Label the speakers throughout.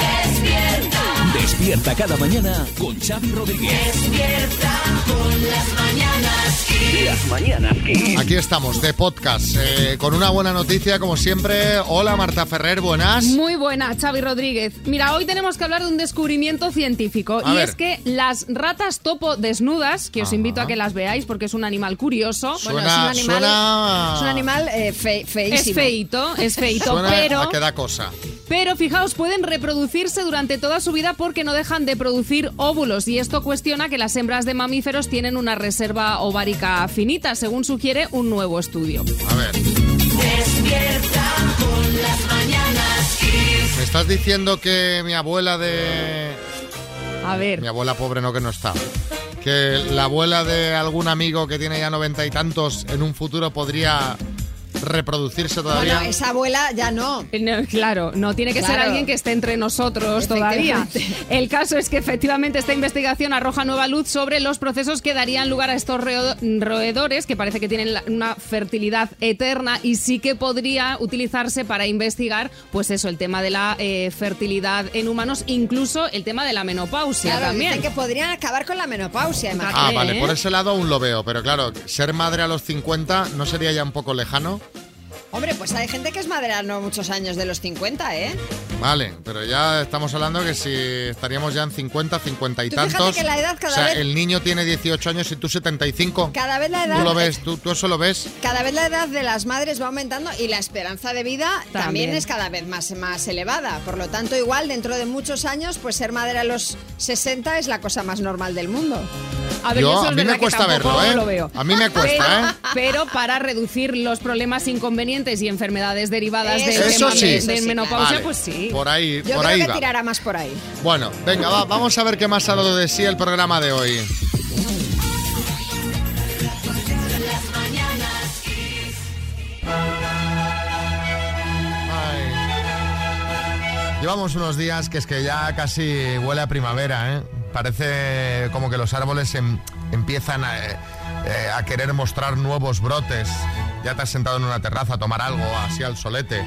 Speaker 1: Despierta.
Speaker 2: Despierta cada mañana con Xavi Rodríguez.
Speaker 1: Despierta con las mañanas.
Speaker 2: Las mañanas Kiss.
Speaker 3: Aquí estamos, de podcast, eh, con una buena noticia, como siempre. Hola, Marta Ferrer, buenas.
Speaker 4: Muy buena, Xavi Rodríguez. Mira, hoy tenemos que hablar de un descubrimiento científico
Speaker 3: A
Speaker 4: y
Speaker 3: ver.
Speaker 4: es que las ratas topo desnudas, que os
Speaker 3: Ajá.
Speaker 4: invito a que las veáis porque es un animal curioso,
Speaker 3: Suena,
Speaker 5: Bueno, es un animal,
Speaker 3: suena-
Speaker 5: es un animal eh, fe-
Speaker 4: es
Speaker 5: feísimo.
Speaker 4: feito, es feito,
Speaker 3: Suena
Speaker 4: pero
Speaker 3: a que da cosa.
Speaker 4: pero fijaos, pueden reproducirse durante toda su vida porque no dejan de producir óvulos y esto cuestiona que las hembras de mamíferos tienen una reserva ovárica finita, según sugiere un nuevo estudio.
Speaker 3: A ver,
Speaker 1: Despierta con las mañanas Kiss.
Speaker 3: ¿me estás diciendo que mi abuela de...
Speaker 4: A ver,
Speaker 3: Mi abuela pobre no que no está. Que la abuela de algún amigo que tiene ya noventa y tantos en un futuro podría reproducirse todavía.
Speaker 5: Bueno, esa abuela ya no.
Speaker 4: No, claro, no tiene que ser alguien que esté entre nosotros todavía. El caso es que efectivamente esta investigación arroja nueva luz sobre los procesos que darían lugar a estos roedores que parece que tienen una fertilidad eterna y sí que podría utilizarse para investigar, pues eso, el tema de la eh, fertilidad en humanos, incluso el tema de la menopausia
Speaker 5: Claro,
Speaker 4: también.
Speaker 5: dicen que podrían acabar con la menopausia, imagínate.
Speaker 3: Ah,
Speaker 4: ¿eh?
Speaker 3: vale, por ese lado aún lo veo, pero claro, ser madre a los 50 no sería ya un poco lejano.
Speaker 5: Hombre, pues hay gente que es madre a no muchos años de los 50, ¿eh?
Speaker 3: Vale, pero ya estamos hablando que si estaríamos ya en 50, 50 y
Speaker 5: Tú
Speaker 3: tantos.
Speaker 5: que la edad cada
Speaker 3: o sea,
Speaker 5: vez-
Speaker 3: el niño tiene 18 años y tú 75.
Speaker 5: Cada vez la edad
Speaker 3: Tú lo ves, tú, tú eso lo ves.
Speaker 5: Cada vez la edad de las madres va aumentando y la esperanza de vida también,
Speaker 4: También.
Speaker 5: es cada vez más, más elevada. Por lo tanto, igual dentro de muchos años, pues ser madre a los 60 es la cosa más normal del mundo.
Speaker 4: A ver,
Speaker 3: Yo-
Speaker 4: eso es
Speaker 3: a mí me cuesta verlo, ¿eh?
Speaker 4: lo veo.
Speaker 3: A mí me cuesta,
Speaker 4: pero,
Speaker 3: ¿eh?
Speaker 4: Pero para reducir los problemas inconvenientes y enfermedades derivadas del
Speaker 5: Eso
Speaker 4: tema
Speaker 3: sí.
Speaker 4: de,
Speaker 3: Eso
Speaker 4: de
Speaker 5: sí,
Speaker 4: menopausia,
Speaker 3: Vale,
Speaker 4: pues sí.
Speaker 3: Por ahí,
Speaker 5: Yo
Speaker 3: por
Speaker 5: creo
Speaker 3: ahí
Speaker 5: que
Speaker 3: va.
Speaker 5: tirará más por ahí.
Speaker 3: Bueno, venga, va, vamos a ver qué más ha dado de sí el programa de hoy. Llevamos unos días que es que ya casi huele a primavera, ¿eh? Parece como que los árboles em- empiezan a, eh, eh, a querer mostrar nuevos brotes. Ya te has sentado en una terraza a tomar algo, así al solete,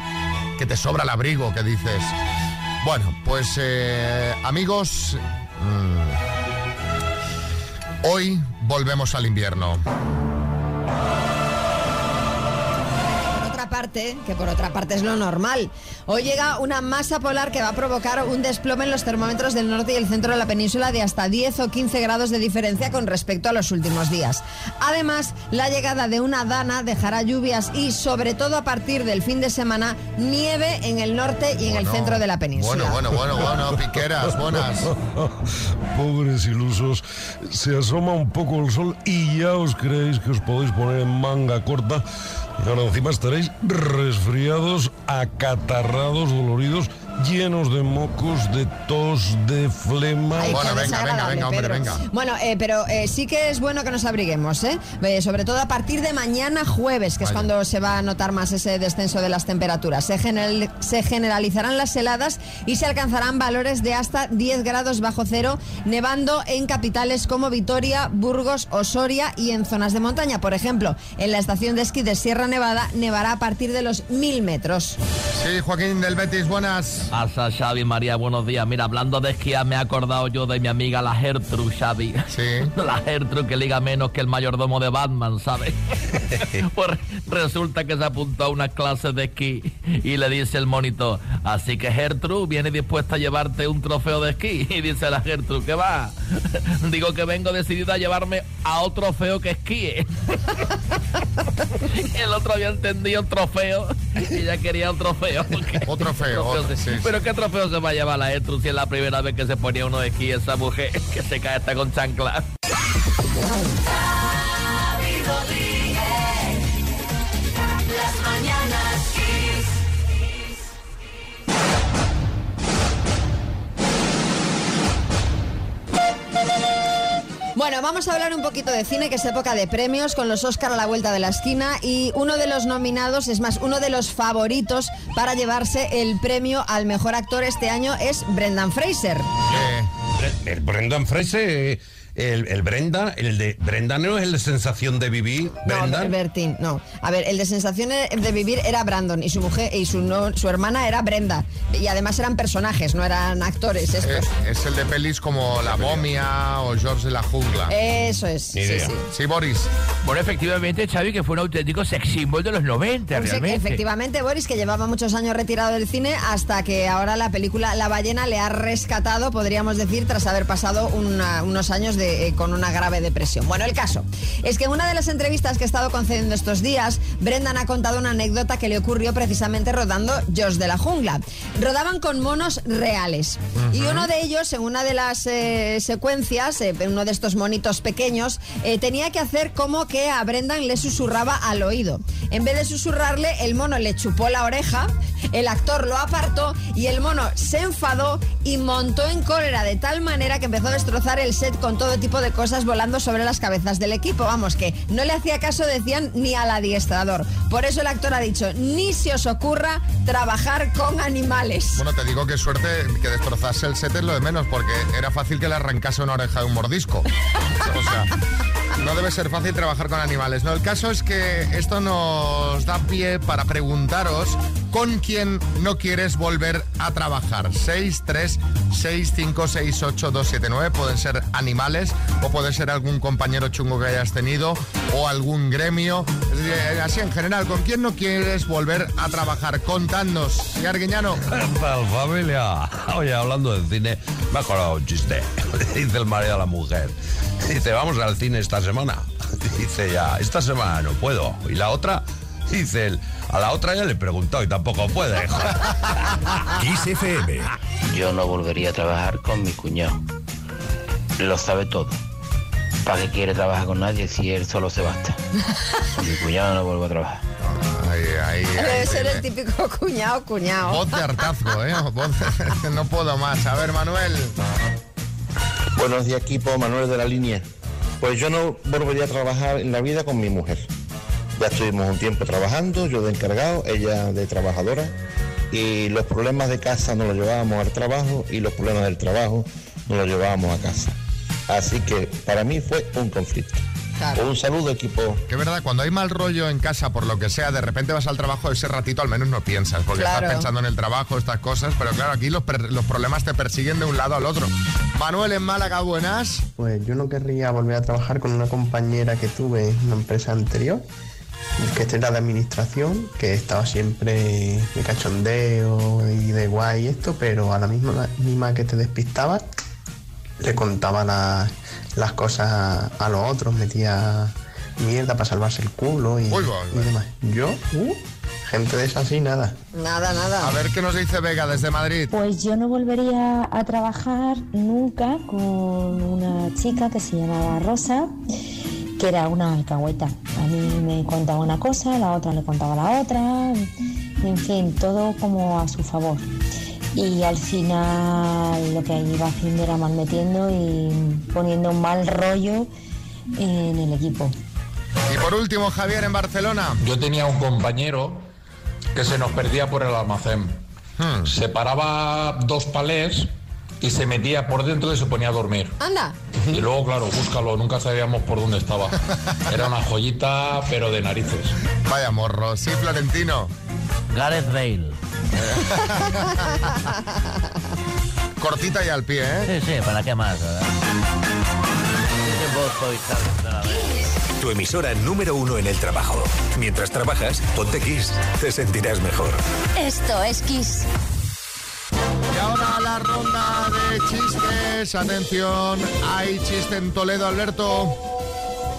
Speaker 3: que te sobra el abrigo, que dices. Bueno, pues eh, amigos, mm, hoy volvemos al invierno.
Speaker 5: Parte, que por otra parte es lo normal, hoy llega una masa polar que va a provocar un desplome en los termómetros del norte y el centro de la península de hasta 10 o 15 grados de diferencia con respecto a los últimos días. Además, la llegada de una dana dejará lluvias y, sobre todo a partir del fin de semana, nieve en el norte y en el
Speaker 3: Bueno,
Speaker 5: centro de la península.
Speaker 3: Bueno, bueno, bueno, bueno, piqueras, buenas.
Speaker 6: Pobres ilusos, se asoma un poco el sol y ya os creéis que os podéis poner en manga corta. Y ahora encima estaréis resfriados, acatarrados, doloridos, llenos de mocos, de tos, de flema.
Speaker 5: Ay,
Speaker 3: Bueno, venga, venga, hombre,
Speaker 5: Pedro.
Speaker 3: venga.
Speaker 5: Bueno, eh, pero eh, sí que es bueno que nos abriguemos, ¿eh? Eh, Sobre todo a partir de mañana jueves, que es cuando se va a notar más ese descenso de las temperaturas. Se, general- se generalizarán las heladas y se alcanzarán valores de hasta 10 grados bajo cero, nevando en capitales como Vitoria, Burgos o Soria y en zonas de montaña. Por ejemplo, en la estación de esquí de Sierra Nevada nevará a partir de los 1000 metros.
Speaker 3: Sí, Joaquín del Betis, buenas.
Speaker 7: Pasa, Xavi, María, buenos días. Mira, hablando de esquiar, me he acordado yo de mi amiga la Gertrude, Xavi.
Speaker 3: Sí.
Speaker 7: La Gertrude que liga menos que el mayordomo de Batman, ¿sabes? pues resulta que se apuntó a unas clases de esquí y le dice el monitor, así que Gertrude viene dispuesta a llevarte un trofeo de esquí. Y dice la Gertrude, ¿qué va? Digo que vengo decidida a llevarme a otro trofeo que esquíe. el otro había entendido trofeo y ella quería un trofeo.
Speaker 3: Otro trofeo, otro, sí.
Speaker 7: Pero ¿qué trofeo se va a llevar la Gertrude si es la primera vez que se ponía uno de esquí esa mujer que se cae hasta con chancla?
Speaker 5: Bueno, vamos a hablar un poquito de cine, que es época de premios, con los Oscar a la vuelta de la esquina. Y uno de los nominados, es más, uno de los favoritos para llevarse el premio al mejor actor este año es Brendan Fraser.
Speaker 3: Eh,
Speaker 6: El Brendan Fraser, eh, el, el Brenda, el de Brenda no es el de sensación de vivir, Brenda.
Speaker 5: No, Bertín, no. A ver, el de sensaciones de vivir era Brandon y su mujer y su, no- su hermana era Brenda. Y además eran personajes, no eran actores estos.
Speaker 3: Es, es el de pelis como La momia o George de la jungla.
Speaker 5: Eso es.
Speaker 6: Ni
Speaker 5: sí, sí.
Speaker 3: Sí, Boris.
Speaker 7: Bueno, efectivamente, Xavi, que fue un auténtico sex symbol de los 90,
Speaker 5: Pues,
Speaker 7: realmente.
Speaker 5: efectivamente, Boris, que llevaba muchos años retirado del cine hasta que ahora la película La ballena le ha rescatado, podríamos decir, tras haber pasado una- unos años de, eh, con una grave depresión. Bueno, el caso es que en una de las entrevistas que he estado concediendo estos días, Brendan ha contado una anécdota que le ocurrió precisamente rodando Jos de la Jungla. Rodaban con monos reales y uno de ellos, en una de las eh, secuencias, eh, uno de estos monitos pequeños, eh, tenía que hacer como que a Brendan le susurraba al oído. En vez de susurrarle, el mono le chupó la oreja, el actor lo apartó y el mono se enfadó y montó en cólera de tal manera que empezó a destrozar el set con todo tipo de cosas volando sobre las cabezas del equipo. Vamos, que no le hacía caso, decían, ni al adiestrador. Por eso el actor ha dicho, ni se os ocurra trabajar con animales.
Speaker 3: Bueno, te digo que suerte que destrozase el set es lo de menos, porque era fácil que le arrancase una oreja de un mordisco. No debe ser fácil trabajar con animales. No, el caso es que esto nos da pie para preguntaros con quién no quieres volver a trabajar. 6, 3, 6, 5, 6, 8, 2, 7, 9. Pueden ser animales o puede ser algún compañero chungo que hayas tenido o algún gremio. Es decir, eh, así en general, ¿con quién no quieres volver a trabajar? Contadnos. Y Arguiñano.
Speaker 6: ¿Qué tal, familia? Oye, hablando de cine, me ha acordado un chiste. Dice el marido a la mujer. Dice, vamos al cine esta semana. Dice ya, esta semana no puedo. Y la otra, dice él, a la otra ya le he preguntado y tampoco puede.
Speaker 2: Kiss FM.
Speaker 8: Yo no volvería a trabajar con mi cuñado. Lo sabe todo. ¿Para qué quiere trabajar con nadie si él solo se basta? Con mi cuñado no vuelvo a trabajar.
Speaker 3: Ahí, ahí, ahí,
Speaker 5: Debe ser el típico cuñado, cuñado.
Speaker 3: Voz de hartazgo, ¿eh? Voz de- No puedo más. A ver, Manuel.
Speaker 9: Buenos días, equipo. Manuel de la línea. Pues yo no volvería a trabajar en la vida con mi mujer. Ya estuvimos un tiempo trabajando, yo de encargado, ella de trabajadora. Y los problemas de casa nos los llevábamos al trabajo y los problemas del trabajo nos los llevábamos a casa. Así que para mí fue un conflicto.
Speaker 5: Claro.
Speaker 9: Un saludo, equipo.
Speaker 3: Que verdad, cuando hay mal rollo en casa, por lo que sea, de repente vas al trabajo, ese ratito al menos no piensas, porque
Speaker 5: Claro.
Speaker 3: estás pensando en el trabajo, estas cosas, pero claro, aquí los, per- los problemas te persiguen de un lado al otro. Manuel en Málaga, buenas.
Speaker 10: Pues yo no querría volver a trabajar con una compañera que tuve en una empresa anterior, que era de administración, que estaba siempre de cachondeo y de guay y esto, pero a la misma, la misma que te despistaba, le contaba la- las cosas a, a los otros, metía mierda para salvarse el culo y,
Speaker 3: Uy, va,
Speaker 10: y demás. Yo, uh, gente de esa así, nada.
Speaker 5: Nada, nada.
Speaker 3: A ver qué nos dice Vega desde Madrid.
Speaker 11: Pues yo no volvería a trabajar nunca con una chica que se llamaba Rosa, que era una alcahueta. A mí me contaba una cosa, la otra le contaba la otra, en fin, todo como a su favor. Y al final lo que iba haciendo era mal metiendo y poniendo un mal rollo en el equipo.
Speaker 3: Y por último, Javier en Barcelona.
Speaker 12: Yo tenía un compañero que se nos perdía por el almacén.
Speaker 3: Hmm.
Speaker 12: Se paraba dos palés y se metía por dentro y se ponía a dormir.
Speaker 5: Anda.
Speaker 12: Y luego, claro, búscalo, nunca sabíamos por dónde estaba. Era una joyita, pero de narices.
Speaker 3: Vaya morro. Sí, Florentino.
Speaker 7: Gareth Bale.
Speaker 3: Cortita y al pie, ¿eh?
Speaker 7: Sí, sí, ¿para qué más? verdad?
Speaker 2: Tu emisora número uno en el trabajo. Mientras trabajas, ponte Kiss. Te sentirás mejor.
Speaker 1: Esto es Kiss.
Speaker 3: Y ahora la ronda de chistes. Atención, hay chiste en Toledo, Alberto.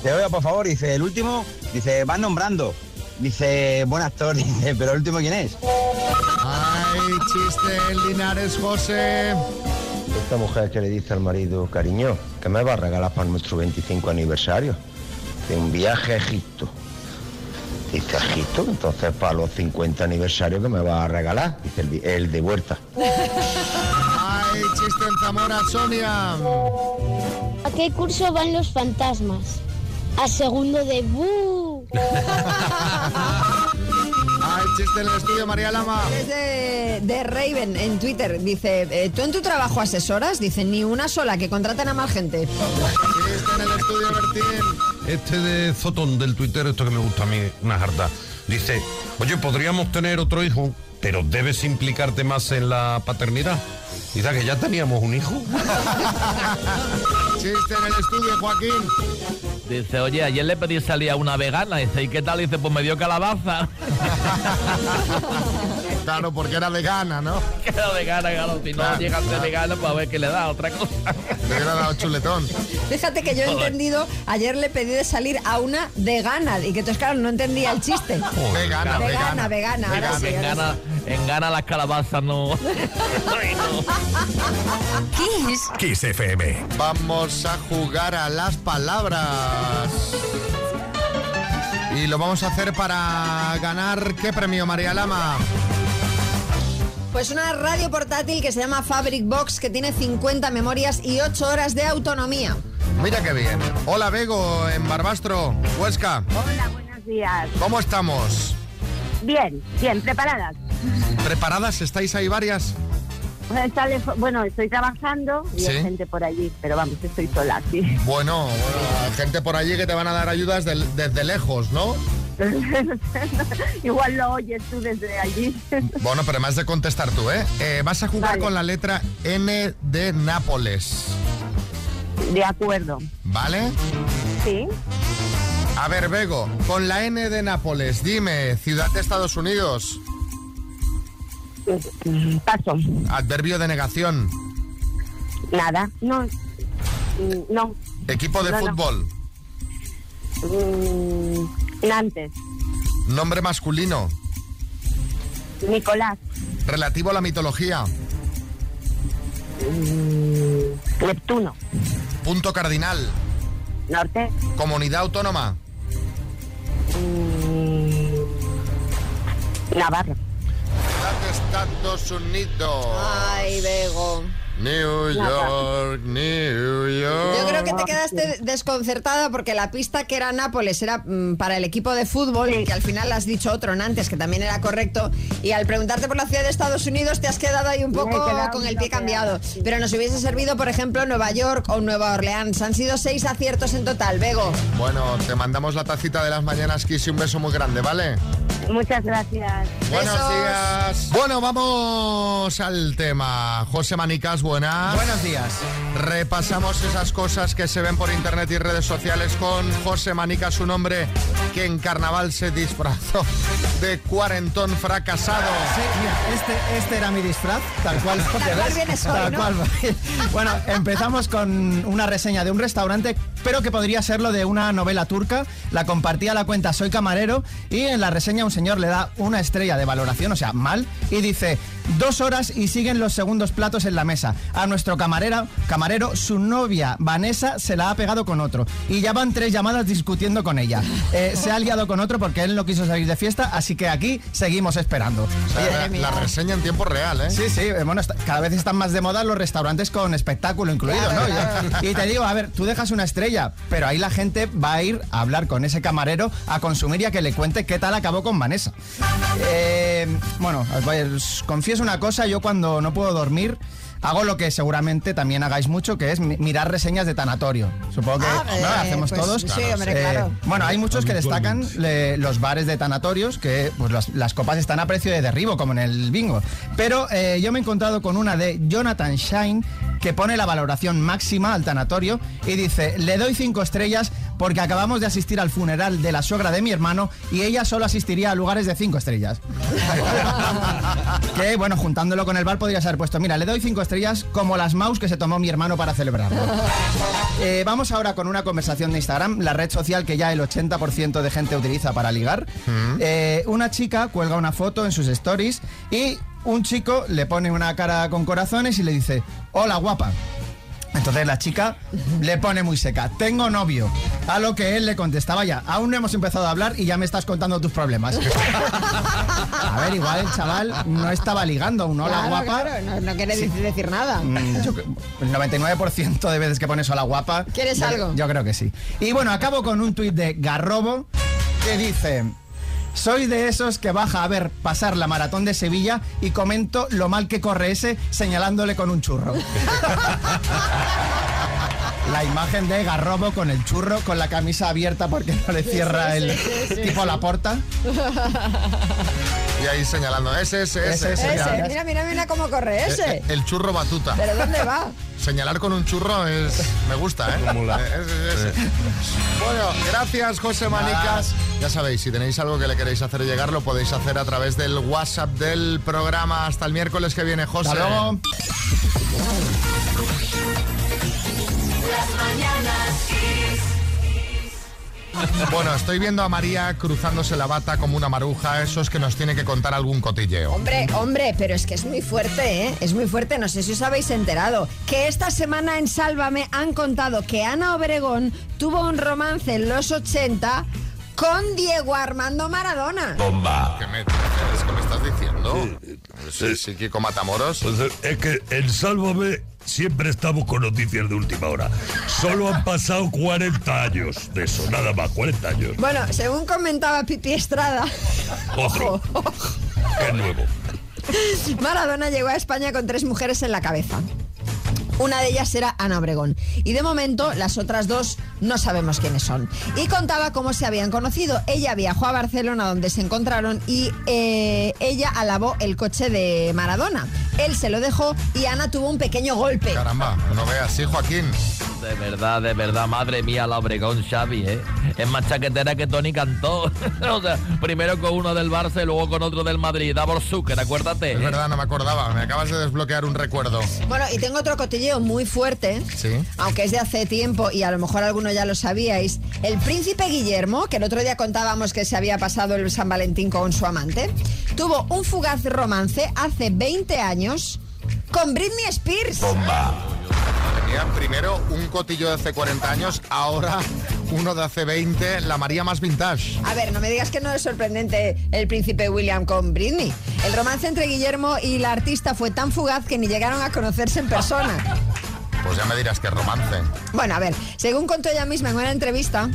Speaker 13: Te oiga, por favor, dice, el último, dice, van nombrando. Dice, buen actor, dice, pero el último quién es.
Speaker 3: Chiste en Linares, José.
Speaker 9: Esta mujer que le dice al marido, cariño, que me va a regalar para nuestro 25 aniversario? De un viaje a Egipto. Dice, ¿Egipto? Entonces para los 50 aniversarios que me va a regalar. Dice, el, el de vuelta.
Speaker 3: Hay chiste en Zamora, Sonia.
Speaker 11: ¿A qué curso van los fantasmas? A segundo de Bu.
Speaker 3: Hay chiste en el estudio, María Lama.
Speaker 5: Es de, de Raven en Twitter. Dice, eh, ¿tú en tu trabajo asesoras? Dice, ni una sola, que contraten a más gente.
Speaker 3: Sí, en el estudio, Bertín.
Speaker 6: Este de Zotón del Twitter, esto que me gusta a mí, una jarta. Dice, oye, podríamos tener otro hijo, pero debes implicarte más en la paternidad. Dice que ya teníamos un hijo.
Speaker 3: Chiste en el estudio, Joaquín.
Speaker 7: Dice, oye, ayer le pedí salir a una vegana. Dice, ¿y qué tal? Dice, pues me dio calabaza.
Speaker 3: Claro, porque era vegana, ¿no?
Speaker 7: Que era vegana, claro. Si no
Speaker 3: Claro,
Speaker 7: llega a ser
Speaker 3: claro.
Speaker 7: vegana, pues a ver qué le da, otra cosa.
Speaker 3: Le hubiera dado chuletón.
Speaker 5: Fíjate que yo he entendido, ayer le pedí de salir a una vegana y que entonces, claro, no entendía el chiste.
Speaker 3: Vegana,
Speaker 5: Vegana, vegana, ahora sí,
Speaker 7: que en
Speaker 5: ahora
Speaker 7: gana, en gana las calabazas no. No.
Speaker 14: Kiss.
Speaker 15: Kiss FM.
Speaker 3: Vamos a jugar a las palabras. Y lo vamos a hacer para ganar ¿qué premio, María Lama?
Speaker 5: Pues una radio portátil que se llama Fabric Box que tiene 50 memorias y 8 horas de autonomía.
Speaker 3: Mira qué bien. Hola, Bego, en Barbastro, Huesca.
Speaker 16: Hola, buenos días.
Speaker 3: ¿Cómo estamos?
Speaker 16: Bien, bien, preparadas.
Speaker 3: ¿Preparadas? ¿Estáis ahí varias?
Speaker 16: Bueno, estoy trabajando y
Speaker 3: Sí.
Speaker 16: hay gente por allí, pero vamos, estoy sola, sí.
Speaker 3: Bueno, bueno, hay gente por allí que te van a dar ayudas desde lejos, ¿no?
Speaker 16: Igual lo oyes tú desde allí.
Speaker 3: Bueno, pero más de contestar tú, ¿eh? Eh, vas a jugar
Speaker 16: Vale.
Speaker 3: con la letra N de Nápoles,
Speaker 16: De acuerdo.
Speaker 3: ¿vale?
Speaker 16: Sí.
Speaker 3: A ver, Bego, con la N de Nápoles, dime, ciudad de Estados Unidos,
Speaker 16: Paso.
Speaker 3: adverbio de negación,
Speaker 16: Nada. No. No.
Speaker 3: equipo de
Speaker 16: no.
Speaker 3: fútbol,
Speaker 16: Mm, Nantes.
Speaker 3: nombre masculino,
Speaker 16: Nicolás.
Speaker 3: relativo a la mitología,
Speaker 16: Mm, Neptuno.
Speaker 3: punto cardinal,
Speaker 16: Norte.
Speaker 3: comunidad autónoma,
Speaker 16: Mm, Navarra.
Speaker 3: Estados Unidos.
Speaker 5: Ay, Bego.
Speaker 3: New York, New York.
Speaker 5: Yo creo que te quedaste desconcertada porque la pista que era Nápoles era mm, para el equipo de fútbol y que al final has dicho otro antes que también era correcto y al preguntarte por la ciudad de Estados Unidos te has quedado ahí un poco con el pie cambiado. Pero nos hubiese servido, por ejemplo, Nueva York o Nueva Orleans. Han sido seis aciertos en total, Bego.
Speaker 3: Bueno, te mandamos la tacita de las mañanas, Kiss, y un beso muy grande, ¿vale?
Speaker 16: Muchas gracias.
Speaker 3: Buenos
Speaker 5: Besos.
Speaker 3: días. Bueno, vamos al tema. José Manicas, buenas.
Speaker 17: Buenos días.
Speaker 3: Repasamos esas cosas que se ven por internet y redes sociales con José Manicas, un hombre que en carnaval se disfrazó de cuarentón fracasado.
Speaker 17: Sí, mira, este, este era mi disfraz, tal cual. lo
Speaker 5: Tal cual
Speaker 17: ves,
Speaker 5: vienes hoy,
Speaker 17: tal
Speaker 5: ¿no?
Speaker 17: cual. Bueno, empezamos con una reseña de un restaurante, pero que podría serlo de una novela turca. La compartía la cuenta Soy Camarero y en la reseña un señor le da una estrella de valoración, o sea, mal, y dice, dos horas y siguen los segundos platos en la mesa. A nuestro camarera, camarero, su novia Vanessa se la ha pegado con otro. Y ya van tres llamadas discutiendo con ella. Eh, se ha liado con otro porque él no quiso salir de fiesta, así que aquí seguimos esperando.
Speaker 3: O sea, la, la reseña en tiempo real, ¿eh?
Speaker 17: Sí, sí, bueno, está- cada vez están más de moda los restaurantes con espectáculo incluido, ¿no?
Speaker 5: claro.
Speaker 17: Y te digo, a ver, tú dejas una estrella, pero ahí la gente va a ir a hablar con ese camarero, a consumir y a que le cuente qué tal acabó con Vanessa. Eh, bueno, os os confieso una cosa, yo cuando no puedo dormir... Hago lo que seguramente también hagáis mucho, que es mi- mirar reseñas de tanatorio. Supongo que
Speaker 5: Ah,
Speaker 17: ¿no?
Speaker 5: eh,
Speaker 17: hacemos
Speaker 5: pues
Speaker 17: todos.
Speaker 5: sí, hombre, claro.
Speaker 17: Bueno, hay muchos que destacan le- los bares de tanatorios, que pues las, las copas están a precio de derribo, como en el bingo. Pero eh, yo me he encontrado con una de Jonathan Shine, que pone la valoración máxima al tanatorio y dice, le doy cinco estrellas porque acabamos de asistir al funeral de la suegra de mi hermano y ella solo asistiría a lugares de cinco estrellas. que bueno, juntándolo con el bar podrías haber puesto, mira, le doy cinco estrellas como las mouse que se tomó mi hermano para celebrarlo. Eh, vamos ahora con una conversación de Instagram, la red social que ya el 80% de gente utiliza para ligar. Eh, una chica cuelga una foto en sus stories y un chico le pone una cara con corazones y le dice, hola guapa. Entonces la chica le pone muy seca, tengo novio. A lo que él le contestaba ya, aún no hemos empezado a hablar y ya me estás contando tus problemas. a ver, igual el chaval no estaba ligando, un hola
Speaker 5: Claro,
Speaker 17: guapa.
Speaker 5: claro, no, no quiere
Speaker 17: Sí.
Speaker 5: decir, nada.
Speaker 17: Mm, yo el 99% de veces que pones hola guapa.
Speaker 5: ¿Quieres
Speaker 17: yo-
Speaker 5: algo?
Speaker 17: Yo creo que sí. Y bueno, acabo con un tuit de Garrobo que dice. Soy de esos que baja a ver pasar la maratón de Sevilla y comento lo mal que corre ese señalándole con un churro.
Speaker 18: La imagen de Garrobo con el churro, con la camisa abierta porque no le cierra
Speaker 5: sí,
Speaker 18: el
Speaker 5: sí, sí,
Speaker 18: tipo
Speaker 5: sí.
Speaker 18: la porta.
Speaker 3: Y ahí señalando, ese, ese, ese.
Speaker 18: Ese,
Speaker 3: ese.
Speaker 5: Mira, mira, mira cómo corre ese.
Speaker 3: eh, El churro batuta.
Speaker 5: ¿Pero dónde va?
Speaker 3: Señalar con un churro es. Me gusta, ¿eh? Bueno, gracias, José Manicas. Ya sabéis, si tenéis algo que le queréis hacer llegar, lo podéis hacer a través del WhatsApp del programa. Hasta el miércoles que viene, José.
Speaker 18: Hasta luego.
Speaker 1: Las mañanas Kiss.
Speaker 3: Bueno, estoy viendo a María cruzándose la bata como una maruja. Eso es que nos tiene que contar algún cotilleo.
Speaker 5: Hombre, hombre, pero es que es muy fuerte, ¿eh? Es muy fuerte. No sé si os habéis enterado que esta semana en Sálvame han contado que Ana Obregón tuvo un romance en los 80 con Diego Armando Maradona.
Speaker 6: Bomba.
Speaker 3: ¿Qué me, es que me estás diciendo? Sí, sí, Kiko Matamoros.
Speaker 6: Pues es que en Sálvame siempre estamos con noticias de última hora. Solo han pasado 40 años de eso, nada más, 40 años.
Speaker 5: Bueno, según comentaba Pipi Estrada,
Speaker 6: Otro. Qué nuevo.
Speaker 5: Maradona llegó a España con tres mujeres en la cabeza. Una de ellas era Ana Obregón. Y de momento las otras dos no sabemos quiénes son. Y contaba cómo se habían conocido. Ella viajó a Barcelona donde se encontraron y eh, ella alabó el coche de Maradona. Él se lo dejó y Ana tuvo un pequeño golpe.
Speaker 3: Caramba, no veas, sí, Joaquín.
Speaker 7: De verdad, de verdad, madre mía, la Obregón Xavi, ¿eh? Es más chaquetera que Tony cantó. o sea, primero con uno del Barça y luego con otro del Madrid. Davor Zucker, acuérdate.
Speaker 3: Es
Speaker 7: ¿eh?
Speaker 3: verdad, no me acordaba. Me acabas de desbloquear un recuerdo.
Speaker 5: Bueno, y tengo otro cotilleo muy fuerte.
Speaker 3: Sí.
Speaker 5: aunque es de hace tiempo y a lo mejor alguno ya lo sabíais, el príncipe Guillermo, que el otro día contábamos que se había pasado el San Valentín con su amante, tuvo un fugaz romance hace 20 años con Britney Spears.
Speaker 3: Tenía primero un cotillo de hace 40 años, ahora uno de hace 20, la María más vintage.
Speaker 5: A ver, no me digas que no es sorprendente el príncipe William con Britney. El romance entre Guillermo y la artista fue tan fugaz que ni llegaron a conocerse en persona.
Speaker 3: Pues ya me dirás es romance.
Speaker 5: Bueno, a ver, según contó ella misma en una entrevista,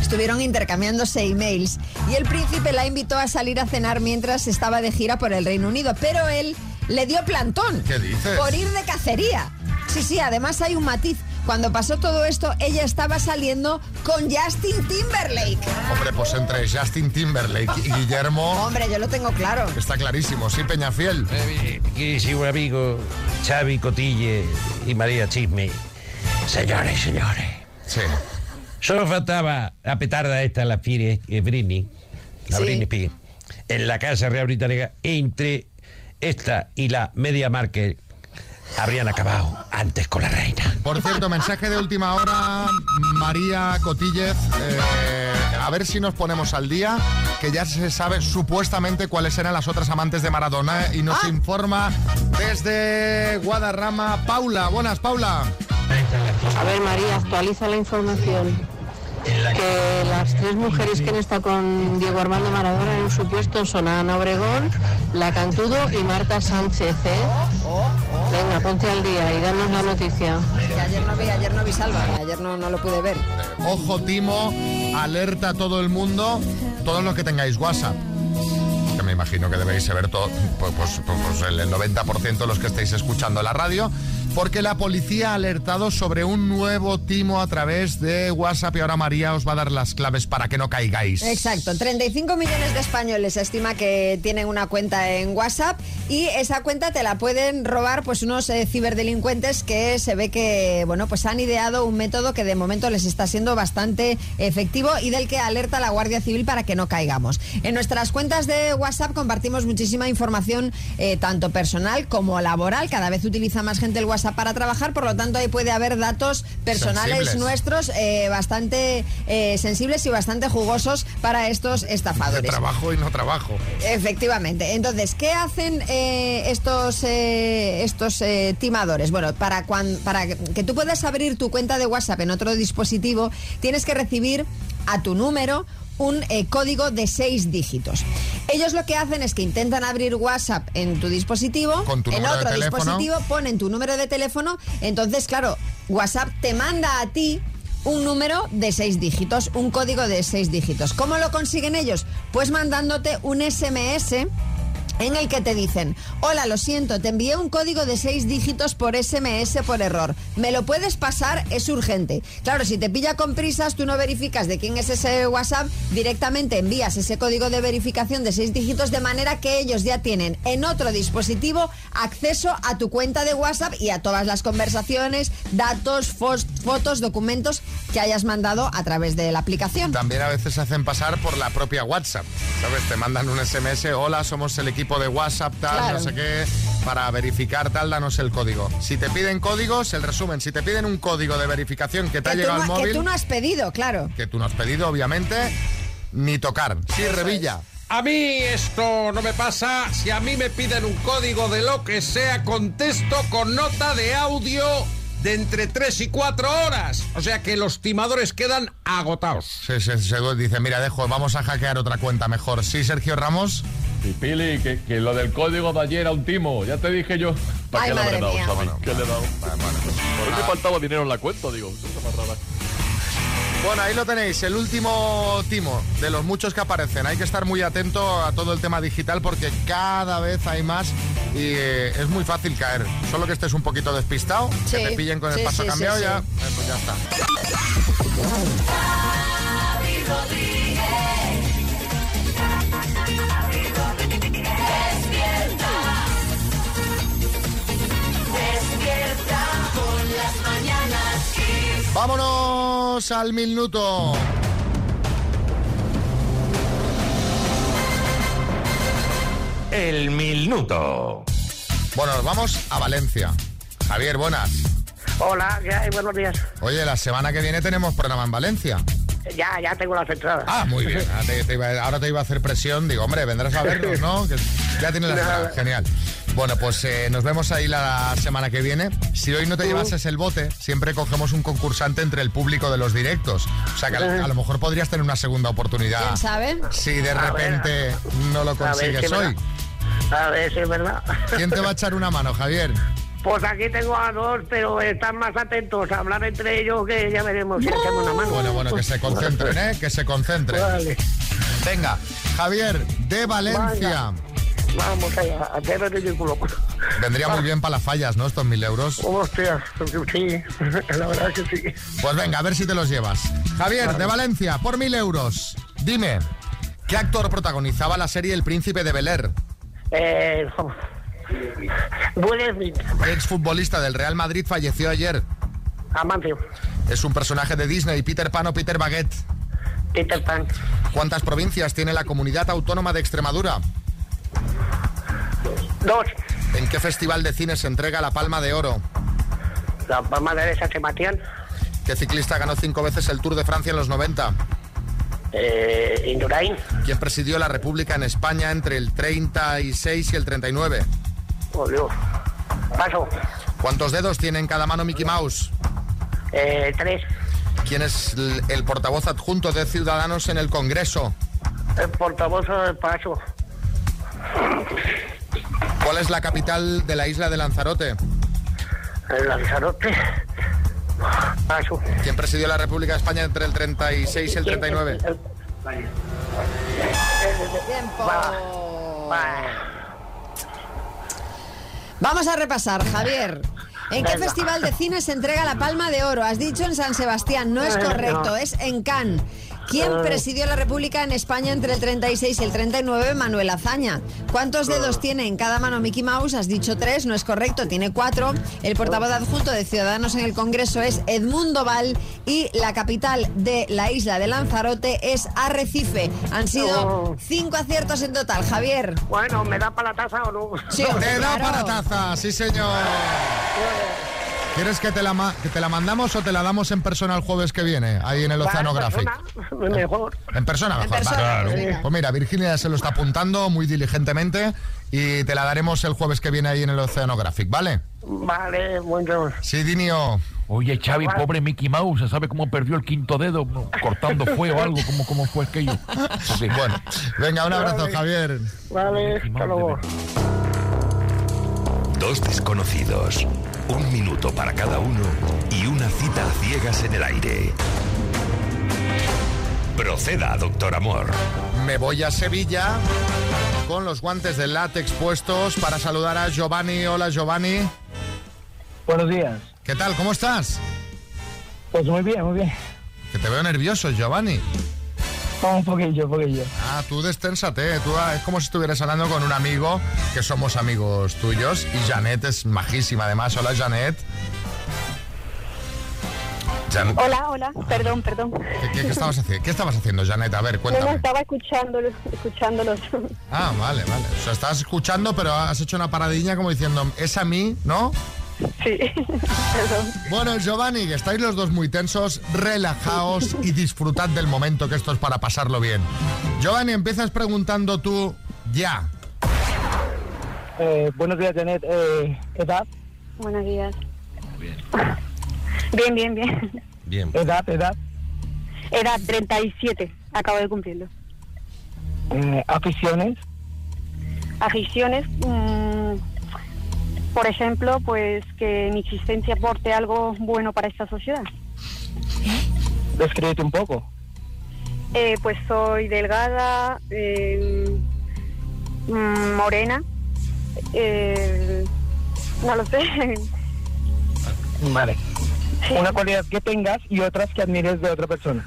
Speaker 5: estuvieron intercambiándose emails y el príncipe la invitó a salir a cenar mientras estaba de gira por el Reino Unido, pero él le dio plantón.
Speaker 3: ¿Qué dices?
Speaker 5: Por ir de cacería. Sí, sí, además hay un matiz. Cuando pasó todo esto, ella estaba saliendo con Justin Timberlake.
Speaker 3: Hombre, pues entre Justin Timberlake y Guillermo
Speaker 5: Hombre, yo lo tengo claro.
Speaker 3: está clarísimo, sí, Peñafiel.
Speaker 19: Queridísimo amigo Xavi Cotille y María Chisme. Señores, señores.
Speaker 3: Sí.
Speaker 19: Solo faltaba la petarda esta, la Fire eh, Britney, la
Speaker 5: Sí.
Speaker 19: Britney Spears, en la Casa Real Británica. Entre esta y la Media Market habrían acabado antes con la reina.
Speaker 3: Por cierto, mensaje de última hora, María Cotillez. eh, a ver si nos ponemos al día, que ya se sabe supuestamente cuáles eran las otras amantes de Maradona eh, y nos informa desde Guadarrama Paula. Buenas, Paula.
Speaker 20: A ver, María, actualiza la información. Que las tres mujeres que han estado con Diego Armando Maradona en un supuesto son Ana Obregón, La Cantudo y Marta Sánchez, ¿eh? Venga, ponte al día y danos la noticia.
Speaker 5: Que ayer no vi, ayer no vi Salva, ayer no, no lo pude ver.
Speaker 3: Ojo, Timo, alerta a todo el mundo, todos los que tengáis WhatsApp. Que me imagino que debéis saber todo, pues, pues- pues el 90% de los que estáis escuchando la radio, porque la policía ha alertado sobre un nuevo timo a través de WhatsApp y ahora María os va a dar las claves para que no caigáis.
Speaker 5: Exacto, 35 millones de españoles se estima que tienen una cuenta en WhatsApp y esa cuenta te la pueden robar pues unos eh, ciberdelincuentes que se ve que bueno pues han ideado un método que de momento les está siendo bastante efectivo y del que alerta la Guardia Civil para que no caigamos. En nuestras cuentas de WhatsApp compartimos muchísima información eh, tanto personal como laboral. Cada vez utiliza más gente el WhatsApp para trabajar, por lo tanto ahí puede haber datos personales
Speaker 3: Sensibles.
Speaker 5: nuestros eh, bastante eh, sensibles y bastante jugosos para estos
Speaker 3: De
Speaker 5: estafadores.
Speaker 3: trabajo y no trabajo.
Speaker 5: Efectivamente. Entonces, ¿qué hacen eh, estos, eh, estos eh, timadores? Bueno, para, cuan- para que tú puedas abrir tu cuenta de WhatsApp en otro dispositivo, tienes que recibir a tu número un eh, código de seis dígitos. Ellos lo que hacen es que intentan abrir WhatsApp en tu dispositivo,
Speaker 3: Con tu
Speaker 5: en otro dispositivo, ponen tu número de teléfono, entonces, claro, WhatsApp te manda a ti un número de seis dígitos, un código de seis dígitos. ¿Cómo lo consiguen ellos? Pues mandándote un SMS en el que te dicen, hola, lo siento, te envié un código de seis dígitos por SMS por error. ¿Me lo puedes pasar? Es urgente. Claro, si te pilla con prisas, tú no verificas de quién es ese WhatsApp, directamente envías ese código de verificación de seis dígitos de manera que ellos ya tienen en otro dispositivo acceso a tu cuenta de WhatsApp y a todas las conversaciones, datos, fotos, documentos que hayas mandado a través de la aplicación.
Speaker 3: También a veces se hacen pasar por la propia WhatsApp. ¿Sabes? Te mandan un SMS, hola, somos el equipo de WhatsApp, tal,
Speaker 5: Claro.
Speaker 3: no sé qué, para verificar tal, danos el código. Si te piden códigos, el resumen, si te piden un código de verificación que te ha
Speaker 5: Que tú,
Speaker 3: llegado al
Speaker 5: no, que
Speaker 3: móvil,
Speaker 5: tú no has pedido, claro.
Speaker 3: que tú no has pedido, obviamente, ni tocar. Sí, revilla.
Speaker 19: A mí esto no me pasa. Si a mí me piden un código de lo que sea, contesto con nota de audio de entre 3 y 4 horas. O sea que los timadores quedan agotados.
Speaker 3: Sí, sí, sí, dice, mira, dejo, vamos a hackear otra cuenta mejor. Sí, Sergio Ramos.
Speaker 21: Y Pili, que, que lo del código de ayer era un timo, ya te dije yo. ¿Para
Speaker 5: Ay,
Speaker 21: qué le habré dado, le he dado? ¿Por qué faltaba dinero en la cuenta? Digo.
Speaker 3: Bueno, ahí lo tenéis, el último timo de los muchos que aparecen. Hay que estar muy atento a todo el tema digital porque cada vez hay más y eh, es muy fácil caer. Solo que estés un poquito despistado,
Speaker 5: Sí,
Speaker 3: que te pillen con el paso
Speaker 5: sí,
Speaker 3: cambiado
Speaker 5: sí,
Speaker 3: ya, eh, pues ya está.
Speaker 1: Las mañanas Kiss.
Speaker 3: Vámonos al minuto.
Speaker 2: El minuto.
Speaker 3: Bueno, nos vamos a Valencia. Javier, buenas.
Speaker 22: Hola, ¿qué hay? Buenos días.
Speaker 3: Oye, la semana que viene tenemos programa en Valencia.
Speaker 22: Ya, ya tengo las entradas.
Speaker 3: Ah, muy bien. Ahora te, te iba, ahora te iba a hacer presión. Digo, hombre, vendrás a vernos, ¿no? Que ya tienes la
Speaker 22: Nada.
Speaker 3: entrada. Genial. Bueno, pues eh, nos vemos ahí la semana que viene. Si hoy no te llevases el bote, siempre cogemos un concursante entre el público de los directos. O sea que a, a lo mejor podrías tener una segunda oportunidad.
Speaker 5: ¿Quién sabe?
Speaker 3: Si de
Speaker 22: A ver.
Speaker 3: repente no lo consigues hoy.
Speaker 22: A ver si es verdad.
Speaker 3: ¿Quién te va a echar una mano, Javier?
Speaker 22: Pues aquí tengo a dos, pero están más atentos a hablar entre ellos que ya veremos si hacemos una mano.
Speaker 3: Bueno, bueno, que se concentren, ¿eh? Que se concentren.
Speaker 22: Vale.
Speaker 3: Venga, Javier, de Valencia.
Speaker 22: Vamos allá, a el ridículo.
Speaker 3: Vendría muy bien para las fallas, ¿no? Estos mil euros.
Speaker 22: Hostia, sí, la verdad que sí.
Speaker 3: Pues venga, a ver si te los llevas. Javier, de Valencia, por mil euros. Dime, ¿qué actor protagonizaba la serie El Príncipe de Bel Air?
Speaker 22: Eh, Will Smith,
Speaker 3: ¿Qué exfutbolista del Real Madrid falleció ayer?
Speaker 22: Amancio,
Speaker 3: Es un personaje de Disney, Peter Pan o Peter Baguette.
Speaker 22: Peter Pan,
Speaker 3: ¿Cuántas provincias tiene la comunidad autónoma de Extremadura?
Speaker 22: Dos,
Speaker 3: ¿En qué festival de cine se entrega la Palma de Oro?
Speaker 22: la palma de San Sebastián,
Speaker 3: ¿Qué ciclista ganó cinco veces el Tour de Francia en los 90?
Speaker 22: eh, Indurain,
Speaker 3: ¿Quién presidió la República en España entre el 36 y el 39?
Speaker 22: oh Dios, paso,
Speaker 3: ¿Cuántos dedos tiene en cada mano Mickey Mouse?
Speaker 22: eh, tres,
Speaker 3: ¿Quién es el portavoz adjunto de Ciudadanos en el Congreso?
Speaker 22: el portavoz del paso,
Speaker 3: ¿Cuál es la capital de la isla de Lanzarote?
Speaker 22: el Lanzarote, paso.
Speaker 3: ¿Quién presidió la República de España entre el 36 y el 39?
Speaker 5: Tiempo. Vamos a repasar, Javier. ¿En qué
Speaker 22: Venga.
Speaker 5: festival de cine se entrega la Palma de Oro? Has dicho en San Sebastián, no es correcto,
Speaker 22: no.
Speaker 5: es en Cannes. ¿Quién presidió la República en España entre el 36 y el 39? Manuel Azaña. ¿Cuántos dedos tiene en cada mano Mickey Mouse? Has dicho tres, no es correcto, tiene cuatro. El portavoz adjunto de Ciudadanos en el Congreso es Edmundo Val y la capital de la isla de Lanzarote es Arrecife. Han sido
Speaker 22: Oh.
Speaker 5: cinco aciertos en total, Javier.
Speaker 22: Bueno, ¿me da para la taza o no?
Speaker 5: Sí,
Speaker 3: ¡Te da
Speaker 5: claro.
Speaker 3: para taza! ¡Sí, señor! ¿Quieres que te, la ma- que te la mandamos o te la damos en persona el jueves que viene? Ahí en el
Speaker 22: en
Speaker 3: Oceanographic.
Speaker 22: persona, Mejor.
Speaker 3: En persona
Speaker 5: En
Speaker 3: mejor.
Speaker 5: persona,
Speaker 3: Claro.
Speaker 5: venga.
Speaker 3: Pues mira, Virginia se lo está apuntando muy diligentemente y te la daremos el jueves que viene ahí en el Oceanographic, ¿vale?
Speaker 22: Vale, bueno.
Speaker 3: Sí, Dinio.
Speaker 7: Oye, Xavi, pobre Mickey Mouse, ¿sabe cómo perdió el quinto dedo? Cortando fue o algo, ¿cómo, cómo fue aquello? Ok.
Speaker 3: Bueno, venga, un abrazo,
Speaker 22: Vale.
Speaker 3: Javier.
Speaker 22: Vale, hasta luego.
Speaker 2: Dos desconocidos, un minuto para cada uno y una cita a ciegas en el aire. Proceda, doctor Amor.
Speaker 3: Me voy a Sevilla con los guantes de látex puestos para saludar a Giovanni. Hola Giovanni.
Speaker 23: Buenos días.
Speaker 3: ¿Qué tal? ¿Cómo estás?
Speaker 23: Pues muy bien, muy bien.
Speaker 3: Que te veo nervioso, Giovanni.
Speaker 23: Un poquillo, un poquillo.
Speaker 3: Ah, tú desténsate. Tú, ah, es como si estuvieras hablando con un amigo, que somos amigos tuyos. Y Janet es majísima, además. Hola, Janet. Jan-
Speaker 24: Hola, hola, perdón, perdón.
Speaker 3: ¿Qué, qué- qué estabas haciendo? ¿Qué estabas haciendo, Janet? A ver,
Speaker 24: No, no,
Speaker 3: cuéntame.
Speaker 24: estaba escuchándolos, escuchándolos.
Speaker 3: Ah, vale, vale. O sea, estás escuchando, pero has hecho una paradilla como diciendo, es a mí, ¿no?
Speaker 24: Sí, perdón.
Speaker 3: Bueno, Giovanni, que estáis los dos muy tensos, relajaos y disfrutad del momento, que esto es para pasarlo bien. Giovanni, empiezas preguntando tú ya.
Speaker 23: Eh, buenos días, Janet. Eh, ¿Edad?
Speaker 24: Buenos días. Bien, bien, bien.
Speaker 9: Bien.
Speaker 23: ¿Edad, edad?
Speaker 24: Edad 37, acabo de cumplirlo.
Speaker 23: Eh, ¿Aficiones?
Speaker 24: Aficiones, mm, por ejemplo, pues que mi existencia aporte algo bueno para esta sociedad.
Speaker 23: Descríbete un poco.
Speaker 24: Eh, pues soy delgada, eh, morena, eh, no lo sé.
Speaker 23: Vale. Una cualidad que tengas y otras que admires de otra persona.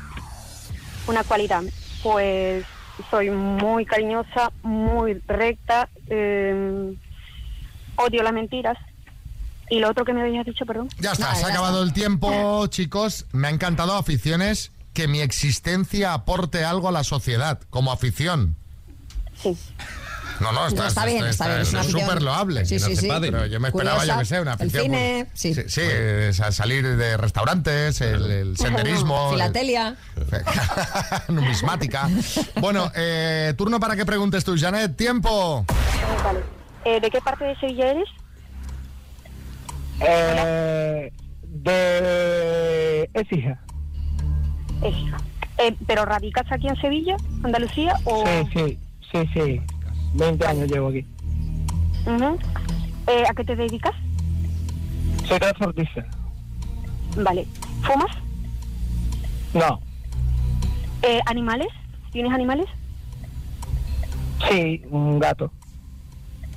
Speaker 24: Una cualidad, pues soy muy cariñosa, muy recta, eh, odio las mentiras. Y lo otro que me habías dicho, perdón.
Speaker 3: Ya está, se ha acabado el tiempo, chicos. Me ha encantado aficiones, que mi existencia aporte algo a la sociedad, como afición.
Speaker 24: Sí.
Speaker 3: No, no, está,
Speaker 5: No, está bien, está bien, es
Speaker 3: súper loable.
Speaker 5: Sí, sí, sí.
Speaker 3: Pero yo me esperaba,
Speaker 5: Curiosa,
Speaker 3: yo que sé, una
Speaker 5: el
Speaker 3: afición.
Speaker 5: cine,
Speaker 3: pues, sí, sí, es a salir de restaurantes, el, el senderismo. el-
Speaker 5: Filatelia.
Speaker 3: numismática. Bueno, eh, turno para que preguntes tú, Janet. Tiempo.
Speaker 24: Vale. Eh, ¿De qué parte de Sevilla eres?
Speaker 23: Eh, de Écija.
Speaker 24: Es hija. Eh, ¿Pero radicas aquí en Sevilla, Andalucía? O...
Speaker 23: Sí, sí, sí, sí. 20 años llevo aquí.
Speaker 24: Eh, ¿A qué te dedicas?
Speaker 23: Soy transportista.
Speaker 24: Vale. ¿Fumas?
Speaker 23: No.
Speaker 24: Eh, ¿Animales? ¿Tienes animales?
Speaker 23: Sí, un gato.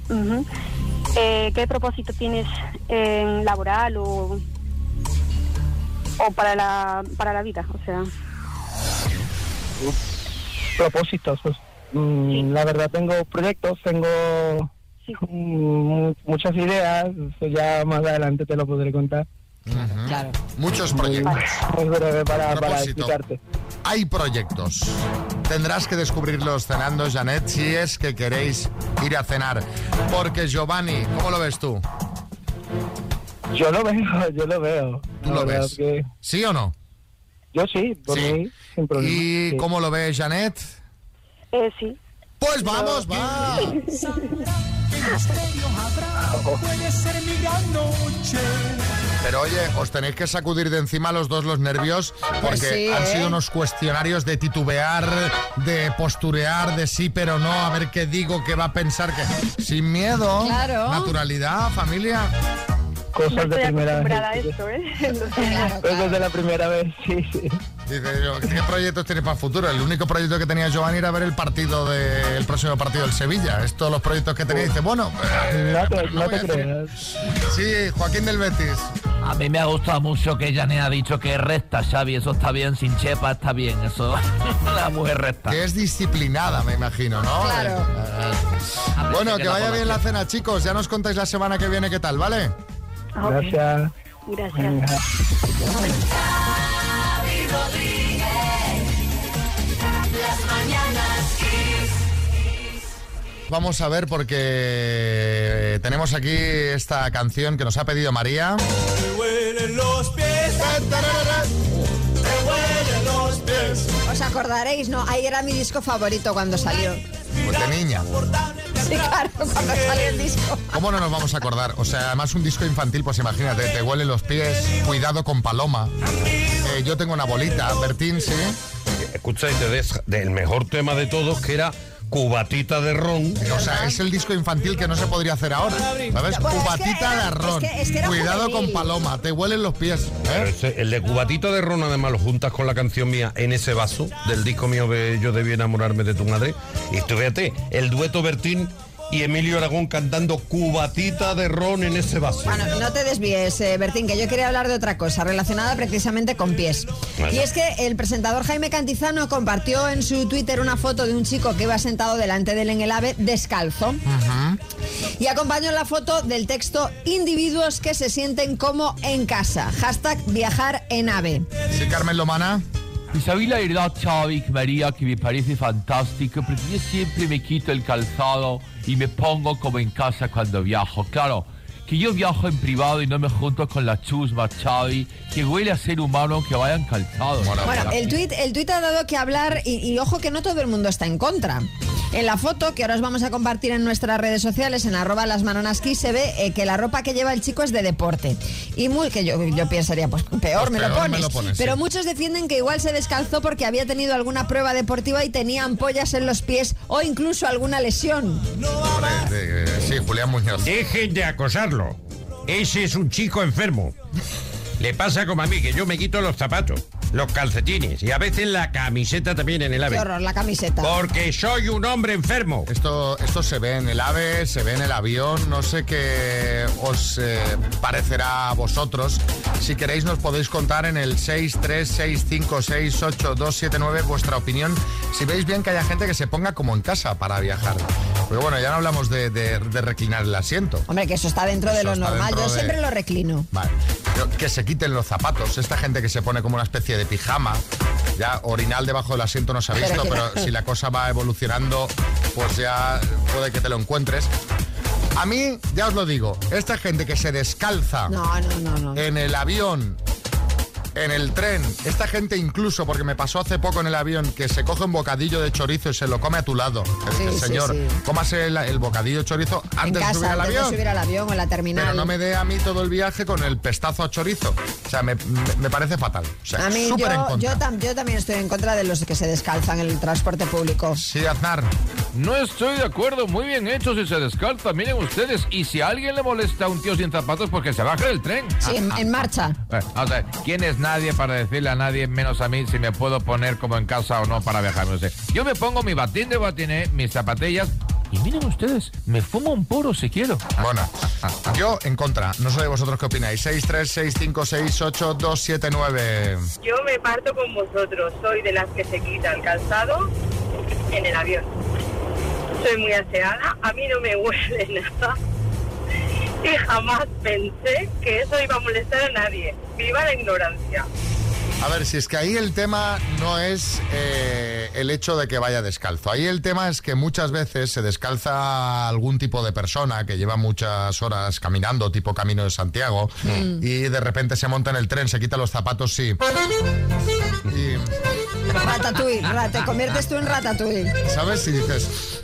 Speaker 24: Ujú. Eh, ¿Qué propósito tienes en laboral o, o para, la, para la vida? O sea,
Speaker 23: Propósitos, pues. mm, La verdad tengo proyectos, tengo mm, muchas ideas. Eso ya más adelante te lo podré contar.
Speaker 5: Claro.
Speaker 3: Muchos proyectos.
Speaker 23: Muy breve para, explicarte.
Speaker 3: Hay proyectos. Tendrás que descubrirlos cenando, Janet, si es que queréis ir a cenar. Porque Giovanni, ¿cómo lo ves tú?
Speaker 23: Yo lo veo, yo lo veo.
Speaker 3: ¿Tú lo ves?
Speaker 23: que
Speaker 3: ¿Sí o no?
Speaker 23: yo sí, por
Speaker 3: Sí.
Speaker 23: mí, sin problema.
Speaker 3: ¿Y
Speaker 23: sí.
Speaker 3: cómo lo ves, Janet?
Speaker 24: eh, sí.
Speaker 3: Pues vamos, va.
Speaker 1: Puede ser mi gran noche.
Speaker 3: Pero oye, os tenéis que sacudir de encima los dos los nervios porque
Speaker 5: sí,
Speaker 3: han
Speaker 5: ¿eh?
Speaker 3: sido unos cuestionarios de titubear, de posturear, de sí pero no, a ver qué digo, qué va a pensar, que sin miedo,
Speaker 5: Claro.
Speaker 3: naturalidad, familia.
Speaker 24: No
Speaker 23: Cosas de primera
Speaker 24: a
Speaker 23: vez.
Speaker 24: esto, ¿eh?
Speaker 5: Claro,
Speaker 23: Cosas de la primera vez, sí, sí.
Speaker 3: Dice yo, ¿qué proyectos tienes para el futuro? El único proyecto que tenía Giovanni era ver el partido de- el próximo partido del Sevilla. Es todos los proyectos que tenía. Dice, bueno, eh,
Speaker 23: No te, no
Speaker 3: voy
Speaker 23: te creas.
Speaker 3: Sí, Joaquín del Betis.
Speaker 7: A mí me ha gustado mucho que Janet ha dicho que es recta, Xavi. Eso está bien, sin chepa está bien. Eso, la mujer recta.
Speaker 3: Que es disciplinada, me imagino, ¿no?
Speaker 5: Claro.
Speaker 3: Eh, eh. Bueno,
Speaker 7: que
Speaker 3: vaya bien la cena, chicos. Ya nos contáis la semana que viene qué tal, ¿vale?
Speaker 23: Gracias.
Speaker 24: Gracias.
Speaker 23: Venga.
Speaker 3: Vamos a ver porque tenemos aquí esta canción que nos ha pedido María.
Speaker 1: Me huelen los pies. Me huelen los pies.
Speaker 5: Os acordaréis, ¿no? Ahí era mi disco favorito cuando salió.
Speaker 3: Pues de niña.
Speaker 5: Sí, claro, cuando salió el disco.
Speaker 3: ¿Cómo no nos vamos a acordar? O sea, además un disco infantil, pues imagínate, te huelen los pies, cuidado con Paloma. Eh, yo tengo una bolita, Bertín, sí.
Speaker 19: Escucha, y te des del mejor tema de todos, que era
Speaker 6: cubatita de ron.
Speaker 3: O sea, es el disco infantil que no se podría hacer ahora. ¿Sabes?
Speaker 5: Bueno, es que
Speaker 3: Cubatita
Speaker 5: era-
Speaker 3: de arrón.
Speaker 5: es que- es que era
Speaker 3: Cuidado
Speaker 5: juvenil.
Speaker 3: con paloma, te huelen los pies.
Speaker 6: Ese- el de cubatito de ron, además, lo juntas con la canción mía en ese vaso del disco mío que yo debí enamorarme de tu madre. Y tú fíjate, el dueto Bertín y Emilio Aragón cantando cubatita de ron en ese vaso.
Speaker 5: Bueno, no te desvíes, eh, Bertín, que yo quería hablar de otra cosa relacionada precisamente con pies.
Speaker 6: Bueno.
Speaker 5: Y es que el presentador Jaime Cantizano compartió en su Twitter una foto de un chico que iba sentado delante de él en el AVE descalzo. Y acompañó la foto del texto Individuos que se sienten como en casa. Hashtag viajar en AVE.
Speaker 3: Sí, Carmen Lomana.
Speaker 7: Y sabéis la verdad, Xavi, María, que me parece fantástico, porque yo siempre me quito el calzado y me pongo como en casa cuando viajo. Claro, que yo viajo en privado y no me junto con la chusma, Xavi, que huele a ser humano que vayan calzados.
Speaker 5: Bueno, el tuit, el tuit ha dado que hablar y, y ojo que no todo el mundo está en contra. En la foto que ahora os vamos a compartir en nuestras redes sociales, en arroba las manonaski, se ve eh, que la ropa que lleva el chico es de deporte. Y muy, que yo, yo pensaría, pues peor,
Speaker 3: Pues
Speaker 5: me, lo pones.
Speaker 3: me lo pones,
Speaker 5: Pero
Speaker 3: sí.
Speaker 5: muchos defienden que igual se descalzó porque había tenido alguna prueba deportiva y tenía ampollas en los pies o incluso alguna lesión.
Speaker 3: Hombre, eh, sí, Julián Muñoz.
Speaker 19: Dejen de acosarlo. Ese es un chico enfermo. Le pasa como a mí, que yo me quito los zapatos, los calcetines y a veces la camiseta también en el
Speaker 5: Qué
Speaker 19: ave.
Speaker 5: horror, la camiseta.
Speaker 19: Porque soy un hombre enfermo.
Speaker 3: Esto, esto se ve en el AVE, se ve en el avión, no sé qué os eh, parecerá a vosotros. Si queréis nos podéis contar en el 636568279 vuestra opinión. Si veis bien que haya gente que se ponga como en casa para viajar. Pero bueno, ya no hablamos de, de- de reclinar el asiento.
Speaker 5: Hombre, que eso está dentro de
Speaker 3: Eso
Speaker 5: lo
Speaker 3: está
Speaker 5: normal. Yo
Speaker 3: de-
Speaker 5: siempre lo reclino.
Speaker 3: Vale. Pero que se quiten los zapatos. Esta gente que se pone como una especie de pijama. Ya orinal debajo del asiento no se ha visto, pero, si la cosa va evolucionando, pues ya puede que te lo encuentres. A mí, ya os lo digo, esta gente que se descalza
Speaker 5: No, no, no, no.
Speaker 3: en el avión, en el tren, esta gente incluso, porque me pasó hace poco en el avión, que se coge un bocadillo de chorizo y se lo come a tu lado. El-
Speaker 5: Sí,
Speaker 3: señor,
Speaker 5: sí.
Speaker 3: cómase el, el bocadillo de chorizo antes de subir al
Speaker 5: antes de
Speaker 3: avión.
Speaker 5: subir al avión o en la terminal.
Speaker 3: Pero no me dé a mí todo el viaje con el pestazo a chorizo. O sea, me, me- me parece fatal. O sea,
Speaker 5: A mí,
Speaker 3: súper en
Speaker 5: yo,
Speaker 3: contra.
Speaker 5: yo, tam- yo también estoy en contra de los que se descalzan en el transporte público.
Speaker 3: Sí, Aznar.
Speaker 21: No estoy de acuerdo, muy bien hecho si se descalza, miren ustedes. Y si a alguien le molesta a un tío sin zapatos, pues que se baje del tren.
Speaker 5: Sí, en, en marcha.
Speaker 21: Bueno, o sea, ¿quién es nadie para decirle a nadie, menos a mí, si me puedo poner como en casa o no para viajar? No sé. Yo me pongo mi batín de batiné, mis zapatillas y miren ustedes, me fumo un puro si quiero.
Speaker 3: Bueno, yo en contra. No sé vosotros qué opináis. 636568279.
Speaker 25: Yo me parto con vosotros. Soy de las que se quita el calzado en el avión. Soy muy aseada. A mí no me huele nada. Y jamás pensé que eso iba a molestar a nadie. Viva la ignorancia.
Speaker 3: A ver, si es que ahí el tema no es eh, el hecho de que vaya descalzo. Ahí el tema es que muchas veces se descalza algún tipo de persona que lleva muchas horas caminando, tipo Camino de Santiago,
Speaker 5: Mm.
Speaker 3: y de repente se monta en el tren, se quita los zapatos, sí. Y,
Speaker 5: Ratatouille, ra- te conviertes tú en ratatouille.
Speaker 3: ¿Sabes? Y dices...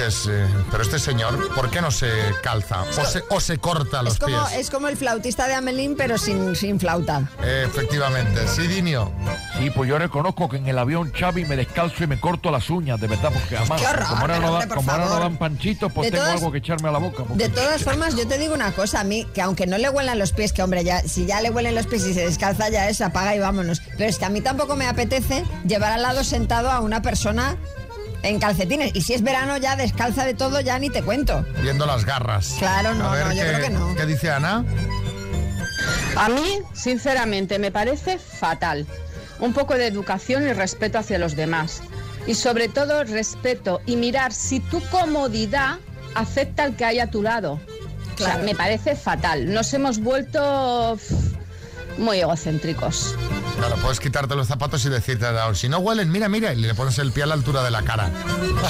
Speaker 3: Dices, eh, pero este señor, ¿por qué no se calza? O se, o se corta los
Speaker 5: Es como,
Speaker 3: pies.
Speaker 5: es como el flautista de Amelín, pero sin, sin flauta.
Speaker 3: Eh, efectivamente. Sí, Dinio.
Speaker 7: Sí, pues yo reconozco que en el avión Xavi me descalzo y me corto las uñas, de verdad, porque además,
Speaker 5: qué horror,
Speaker 7: como ahora, no,
Speaker 5: por
Speaker 7: como ahora no dan panchitos, pues
Speaker 5: De
Speaker 7: tengo
Speaker 5: todas-
Speaker 7: algo que echarme a la boca. porque-
Speaker 5: De todas formas, yo te digo una cosa, a mí, que aunque no le huelan los pies, que hombre, ya, si ya le huelen los pies y se descalza, ya es apaga y vámonos. Pero es que a mí tampoco me apetece llevar al lado sentado a una persona en calcetines. Y si es verano ya descalza de todo, ya ni te cuento.
Speaker 3: Viendo las garras.
Speaker 5: Claro, no,
Speaker 3: A ver
Speaker 5: no, yo
Speaker 3: qué-
Speaker 5: creo que no.
Speaker 3: ¿Qué dice Ana?
Speaker 26: A mí, sinceramente, me parece fatal. Un poco de educación y respeto hacia los demás. Y sobre todo respeto y mirar si tu comodidad acepta el que hay a tu lado. O sea, me parece fatal. Nos hemos vuelto muy egocéntricos.
Speaker 3: Claro, puedes quitarte los zapatos y decirte, "Ah, si no huelen, mira, mira, y le pones el pie a la altura de la cara.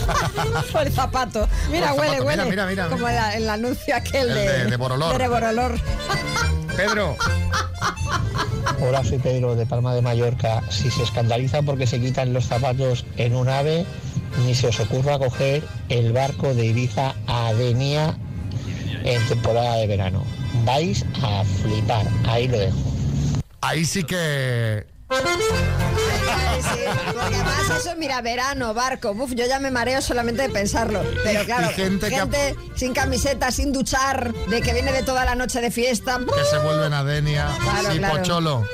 Speaker 5: Por el zapato. Mira,
Speaker 3: Por el
Speaker 5: huele,
Speaker 3: zapato,
Speaker 5: huele.
Speaker 3: mira, mira, mira.
Speaker 5: Como la- el anuncio aquel
Speaker 3: El
Speaker 5: de,
Speaker 3: de- de Borolor.
Speaker 5: de Borolor.
Speaker 3: Pedro.
Speaker 27: Hola, soy Pedro de Palma de Mallorca. Si se escandalizan porque se quitan los zapatos en un ave, ni se os ocurra coger el barco de Ibiza a Denia en temporada de verano. Vais a flipar, ahí lo dejo.
Speaker 3: Ahí sí que
Speaker 5: Sí, sí, porque además eso, mira, verano, barco, uf, yo ya me mareo solamente de pensarlo. Pero claro,
Speaker 3: Y gente
Speaker 5: gente,
Speaker 3: que-
Speaker 5: sin camiseta, sin duchar, de que viene de toda la noche de fiesta.
Speaker 3: Que se vuelven a Denia.
Speaker 5: Claro,
Speaker 3: sí,
Speaker 5: claro.
Speaker 3: Pocholo.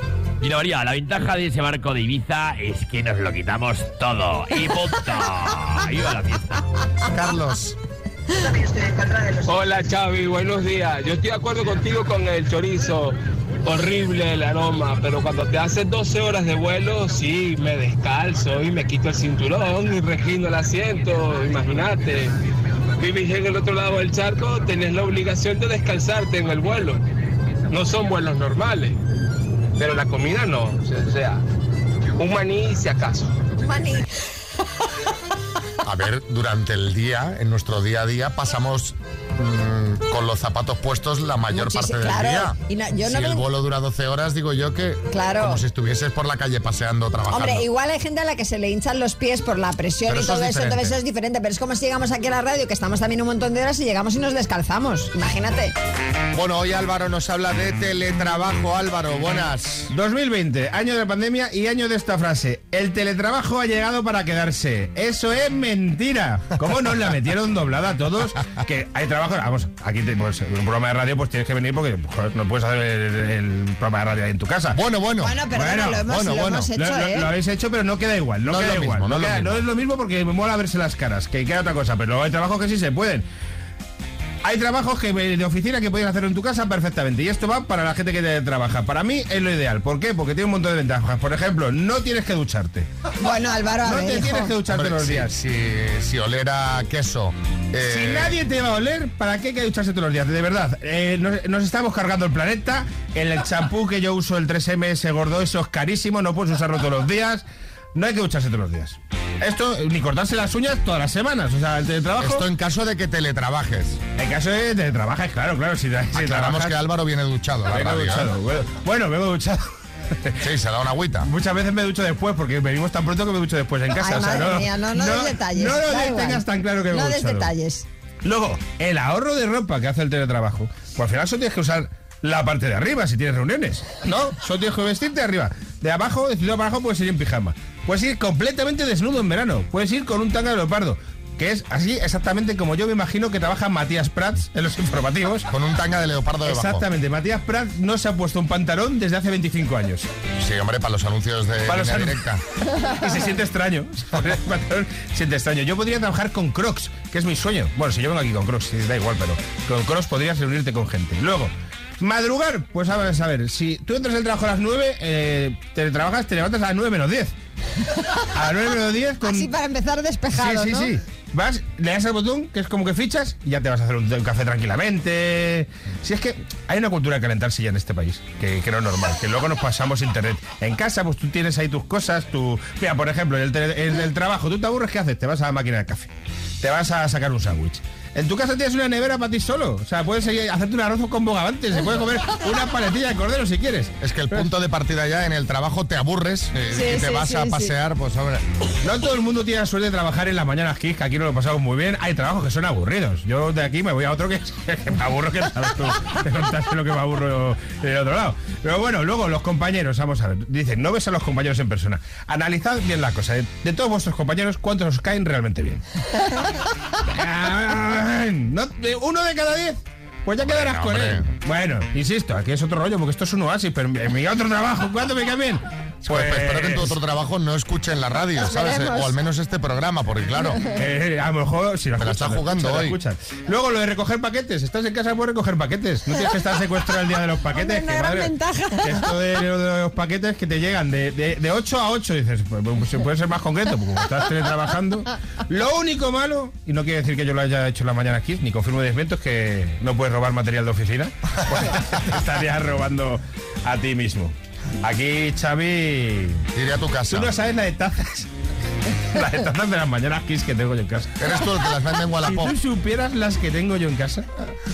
Speaker 28: Mira, María, la ventaja de ese barco de Ibiza es que nos lo quitamos todo. Y punto. Iba la fiesta.
Speaker 3: Carlos.
Speaker 29: Hola Xavi, buenos días. Yo estoy de acuerdo contigo con el chorizo. Horrible el aroma, pero cuando te haces 12 horas de vuelo, sí, me descalzo y me quito el cinturón y regino el asiento. Imagínate, vivís en el otro lado del charco, tenés la obligación de descansarte en el vuelo. No son vuelos normales, pero la comida no. O sea, un maní si acaso.
Speaker 5: Maní.
Speaker 3: A ver, durante el día, en nuestro día a día, pasamos mm, con los zapatos puestos la mayor parte del
Speaker 5: claro.
Speaker 3: día.
Speaker 5: Y no- yo
Speaker 3: si
Speaker 5: no
Speaker 3: el
Speaker 5: me-
Speaker 3: vuelo dura 12 horas, digo yo que
Speaker 5: Claro.
Speaker 3: como si estuvieses por la calle paseando, trabajando.
Speaker 5: Hombre, igual hay gente a la que se le hinchan los pies por la presión
Speaker 3: Pero
Speaker 5: y
Speaker 3: eso
Speaker 5: todo
Speaker 3: es
Speaker 5: eso, entonces eso es diferente. Pero es como si llegamos aquí a la radio, que estamos también un montón de horas y llegamos y nos descalzamos. Imagínate.
Speaker 3: Bueno, hoy Álvaro nos habla de teletrabajo. Álvaro, buenas.
Speaker 18: 2020, año de pandemia y año de esta frase. El teletrabajo ha llegado para quedarse. Eso es mentira. ¿Cómo nos la metieron doblada a todos? Que hay trabajo. Vamos, aquí pues, un programa de radio pues tienes que venir porque joder, no puedes hacer el, el programa de radio ahí en tu casa.
Speaker 3: Bueno, bueno.
Speaker 5: Bueno, perdona, lo hemos- lo hemos hecho,
Speaker 18: Lo, lo-
Speaker 5: ¿eh?
Speaker 18: lo habéis hecho, pero no queda igual. No,
Speaker 3: No es
Speaker 18: queda
Speaker 3: lo
Speaker 18: igual.
Speaker 3: mismo, no es lo
Speaker 18: queda-
Speaker 3: mismo.
Speaker 18: no es lo mismo porque me mola verse las caras, que queda otra cosa. Pero luego hay trabajos que sí se pueden. Hay trabajos que de oficina que puedes hacer en tu casa perfectamente y esto va para la gente que trabaja. Para mí es lo ideal. ¿Por qué? Porque tiene un montón de ventajas. Por ejemplo, no tienes que ducharte.
Speaker 5: Bueno, Álvaro, a
Speaker 18: No
Speaker 5: ver,
Speaker 18: te
Speaker 5: hijo.
Speaker 18: tienes que ducharte
Speaker 3: Hombre,
Speaker 18: los
Speaker 3: si-
Speaker 18: días.
Speaker 3: Si, si olera queso. eh,
Speaker 18: Si nadie te va a oler, ¿para qué hay que ducharse todos los días? De verdad, eh, nos, nos estamos cargando el planeta. El champú que yo uso, el 3MS gordo, eso es carísimo, no puedes usarlo todos los días. No hay que ducharse todos los días. Esto, ni cortarse las uñas todas las semanas. O sea, el teletrabajo.
Speaker 3: Esto en caso de que teletrabajes.
Speaker 18: En caso de teletrabajes, claro, claro. Si, si
Speaker 3: Aclaramos
Speaker 18: trabajas-
Speaker 3: que Álvaro viene duchado. la
Speaker 18: Vengo
Speaker 3: radio, ¿eh?
Speaker 18: duchado. Bueno, bueno, vengo duchado.
Speaker 3: Sí, se da una agüita.
Speaker 18: Muchas veces me ducho después porque venimos tan pronto que me ducho después en casa.
Speaker 5: Ay,
Speaker 18: o sea,
Speaker 5: madre mía, no, no, des detalles.
Speaker 18: No lo tengas tan claro que me
Speaker 5: No des
Speaker 18: duchado.
Speaker 5: detalles.
Speaker 18: Luego, el ahorro de ropa que hace el teletrabajo. Pues al final solo tienes que usar la parte de arriba si tienes reuniones. ¿No? Solo tienes que vestirte de arriba. De abajo, de abajo, puedes ir en pijama. Puedes ir completamente desnudo en verano. Puedes ir con un tanga de leopardo. Que es así exactamente como yo me imagino que trabaja Matías Prats en los informativos.
Speaker 3: Con un tanga de leopardo debajo.
Speaker 18: Exactamente. Matías Prats no se ha puesto un pantalón desde hace 25 años.
Speaker 3: Sí, hombre, para los anuncios de
Speaker 18: Para
Speaker 3: línea directa.
Speaker 18: y se siente extraño. Se siente extraño. Yo podría trabajar con Crocs, que es mi sueño. Bueno, si yo vengo aquí con Crocs, da igual, pero con Crocs podrías reunirte con gente. Luego, madrugar, pues a ver, a ver, si tú entras al trabajo a las 9, eh, te trabajas, te levantas a las 9 menos 10. A las 9 menos 10 con...
Speaker 5: Así para empezar despejado,
Speaker 18: Sí, sí,
Speaker 5: ¿no?
Speaker 18: sí. Vas, le das al botón, que es como que fichas, y ya te vas a hacer un, un café tranquilamente. Si es que hay una cultura de calentarse ya en este país, que, que no es normal, que luego nos pasamos internet. En casa, pues tú tienes ahí tus cosas, tu... Mira, por ejemplo, en el, tele- en el trabajo, tú te aburres, ¿qué haces? Te vas a la máquina de café. Te vas a sacar un sándwich. En tu casa tienes una nevera para ti solo. O sea, puedes seguir- hacerte un arroz con bogavantes. Se puede comer una paletilla de cordero si quieres.
Speaker 3: Es que el punto de partida ya en el trabajo te aburres eh,
Speaker 18: Sí,
Speaker 3: y te
Speaker 18: sí,
Speaker 3: vas
Speaker 18: sí,
Speaker 3: a
Speaker 18: sí.
Speaker 3: pasear, pues hombre.
Speaker 18: No todo el mundo tiene la suerte de trabajar en las mañanas Kiss, que aquí nos lo pasamos muy bien. Hay trabajos que son aburridos. Yo de aquí me voy a otro que, que me aburro que. Te contaste lo que me aburro del otro lado. Pero bueno, luego los compañeros, vamos a ver. Dicen, no ves a los compañeros en persona. Analizad bien la cosa. De, de todos vuestros compañeros, ¿cuántos os caen realmente bien? No, de uno de cada diez. Pues ya quedarás con
Speaker 3: hombre.
Speaker 18: él. Bueno, insisto, aquí es otro rollo porque esto es un oasis, pero en mi otro trabajo, ¿cuánto me caen bien?
Speaker 3: Pues, espero que en tu otro trabajo no escuchen la radio, ¿sabes?
Speaker 18: Veremos.
Speaker 3: O al menos este programa, porque claro.
Speaker 18: Eh, a lo mejor si lo
Speaker 3: la está
Speaker 18: escuchan,
Speaker 3: jugando hoy.
Speaker 18: escuchan. Luego lo de recoger paquetes. Estás en casa puedes recoger paquetes. No tienes que estar secuestrado el día de los paquetes.
Speaker 5: Hombre, una
Speaker 18: que,
Speaker 5: gran
Speaker 18: madre,
Speaker 5: ventaja.
Speaker 18: que Esto de, lo de los paquetes que te llegan de, de, de 8 a 8, dices, pues, pues, se puede ser más concreto, porque como estás teletrabajando. Lo único malo, y no quiere decir que yo lo haya hecho en la mañana aquí, ni confirmo de desmiento, es que no puedes robar material de oficina. Pues, estarías robando a ti mismo. Aquí, Xavi.
Speaker 3: Iré a tu casa.
Speaker 18: Tú no sabes la de tazas. Las de tazas de las mañanas Kiss que tengo yo en casa.
Speaker 3: Eres tú el que las vende en Wallapop.
Speaker 18: Si tú supieras las que tengo yo en casa,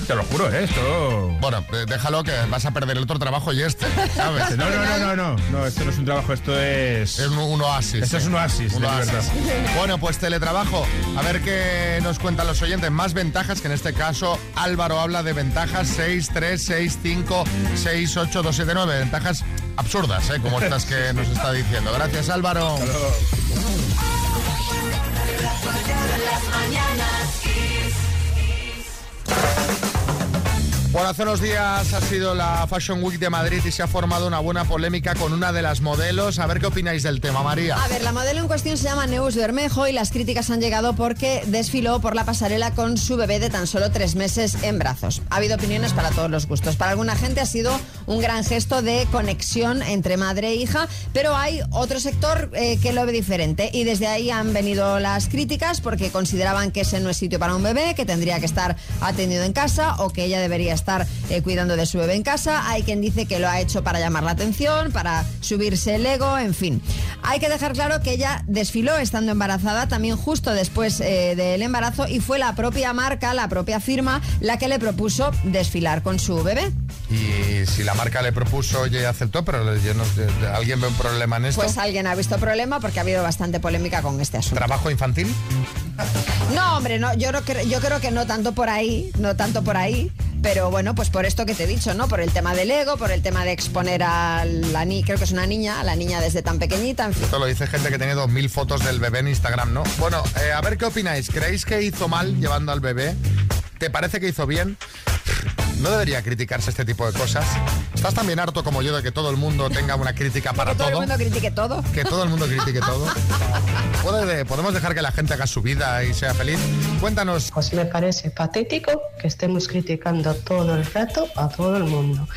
Speaker 18: te lo juro, ¿eh? esto.
Speaker 3: Bueno, eh, déjalo que vas a perder el otro trabajo y este, ¿sabes?
Speaker 18: No, no, no, no, no, no, esto no es un trabajo, esto es.
Speaker 3: Es un, un oasis.
Speaker 18: Esto es un oasis,
Speaker 3: Un
Speaker 18: de
Speaker 3: oasis.
Speaker 18: libertad.
Speaker 3: Bueno, pues teletrabajo. A ver qué nos cuentan los oyentes. Más ventajas, que en este caso Álvaro habla de ventajas 6, 3, 6, 5, 6, 8, 2, 7, 9. Ventajas absurdas, ¿eh? como estas que nos está diciendo. Gracias, Álvaro. Bueno, hace unos días ha sido la Fashion Week de Madrid y se ha formado una buena polémica con una de las modelos. A ver qué opináis del tema, María.
Speaker 5: A ver, la modelo en cuestión se llama Neus Bermejo y las críticas han llegado porque desfiló por la pasarela con su bebé de tan solo tres meses en brazos. Ha habido opiniones para todos los gustos. Para alguna gente ha sido un gran gesto de conexión entre madre e hija, pero hay otro sector eh, que lo ve diferente y desde ahí han venido las críticas porque consideraban que ese no es sitio para un bebé, que tendría que estar atendido en casa o que ella debería estar eh, cuidando de su bebé en casa. Hay quien dice que lo ha hecho para llamar la atención, para subirse el ego, en fin. Hay que dejar claro que ella desfiló estando embarazada, también justo después eh, del embarazo, y fue la propia marca, la propia firma, la que le propuso desfilar con su bebé.
Speaker 3: Y si la marca le propuso ella aceptó, pero yo no- ¿alguien ve un problema en esto?
Speaker 5: Pues alguien ha visto problema porque ha habido bastante polémica con este asunto.
Speaker 3: ¿Trabajo infantil?
Speaker 5: No, hombre, no, yo, no yo creo que no tanto por ahí, no tanto por ahí. Pero bueno, pues por esto que te he dicho, ¿no? Por el tema del ego, por el tema de exponer a la niña, creo que es una niña, a la niña desde tan pequeñita, en fin.
Speaker 3: Esto lo dice gente que tiene 2.000 fotos del bebé en Instagram, ¿no? Bueno, eh, a ver qué opináis. ¿Creéis que hizo mal llevando al bebé? ¿Te parece que hizo bien? ¿No debería criticarse este tipo de cosas? ¿Estás también harto como yo de que todo el mundo tenga una crítica para
Speaker 5: que todo,
Speaker 3: todo?
Speaker 5: el mundo critique todo.
Speaker 3: Que todo el mundo critique todo. ¿Puede- ¿Podemos dejar que la gente haga su vida y sea feliz? Cuéntanos.
Speaker 30: Pues me parece patético que estemos criticando todo el rato a todo el mundo.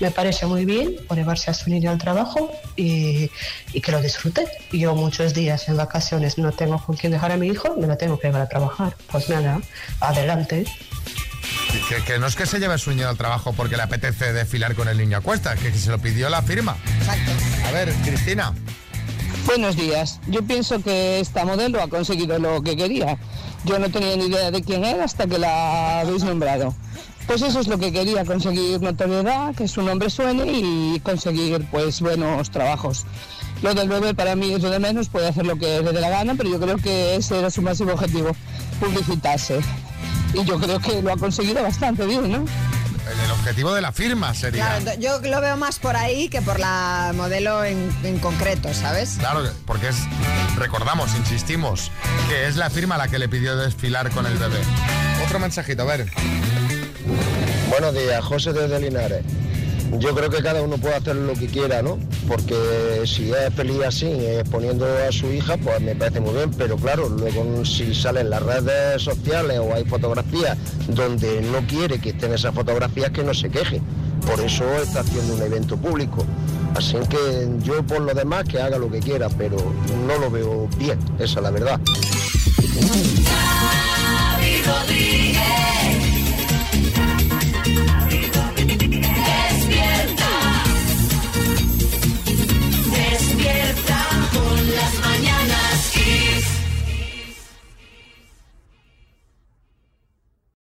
Speaker 30: Me parece muy bien por llevarse a su niño al trabajo y, y que lo disfrute. Yo muchos días en vacaciones no tengo con quién dejar a mi hijo, me lo tengo que llevar a trabajar. Pues nada, adelante.
Speaker 3: Que, que no es que se lleve su niño al trabajo porque le apetece desfilar con el niño a cuestas, que, que se lo pidió la firma.
Speaker 5: Exacto.
Speaker 3: A ver, Cristina.
Speaker 31: Buenos días. Yo pienso que esta modelo ha conseguido lo que quería. Yo no tenía ni idea de quién era hasta que la habéis nombrado. Pues eso es lo que quería, conseguir notoriedad, que su nombre suene y conseguir pues buenos trabajos. Lo del bebé para mí es lo de menos, puede hacer lo que le dé la gana, pero yo creo que ese era su máximo objetivo, publicitarse. Y yo creo que lo ha conseguido bastante bien, ¿no?
Speaker 3: El, objetivo de la firma sería.
Speaker 5: Claro, yo lo veo más por ahí que por la modelo en, en concreto, ¿sabes?
Speaker 3: Claro, porque es, recordamos, insistimos, que es la firma la que le pidió desfilar con el bebé. Otro mensajito, a ver.
Speaker 32: Buenos días, José desde Linares. Yo creo que cada uno puede hacer lo que quiera, ¿no? Porque si es feliz así, exponiendo a su hija, pues me parece muy bien, pero claro, luego si salen las redes sociales o hay fotografías donde no quiere que estén esas fotografías, que no se queje. Por eso está haciendo un evento público. Así que yo por lo demás que haga lo que quiera, pero no lo veo bien, esa es la verdad.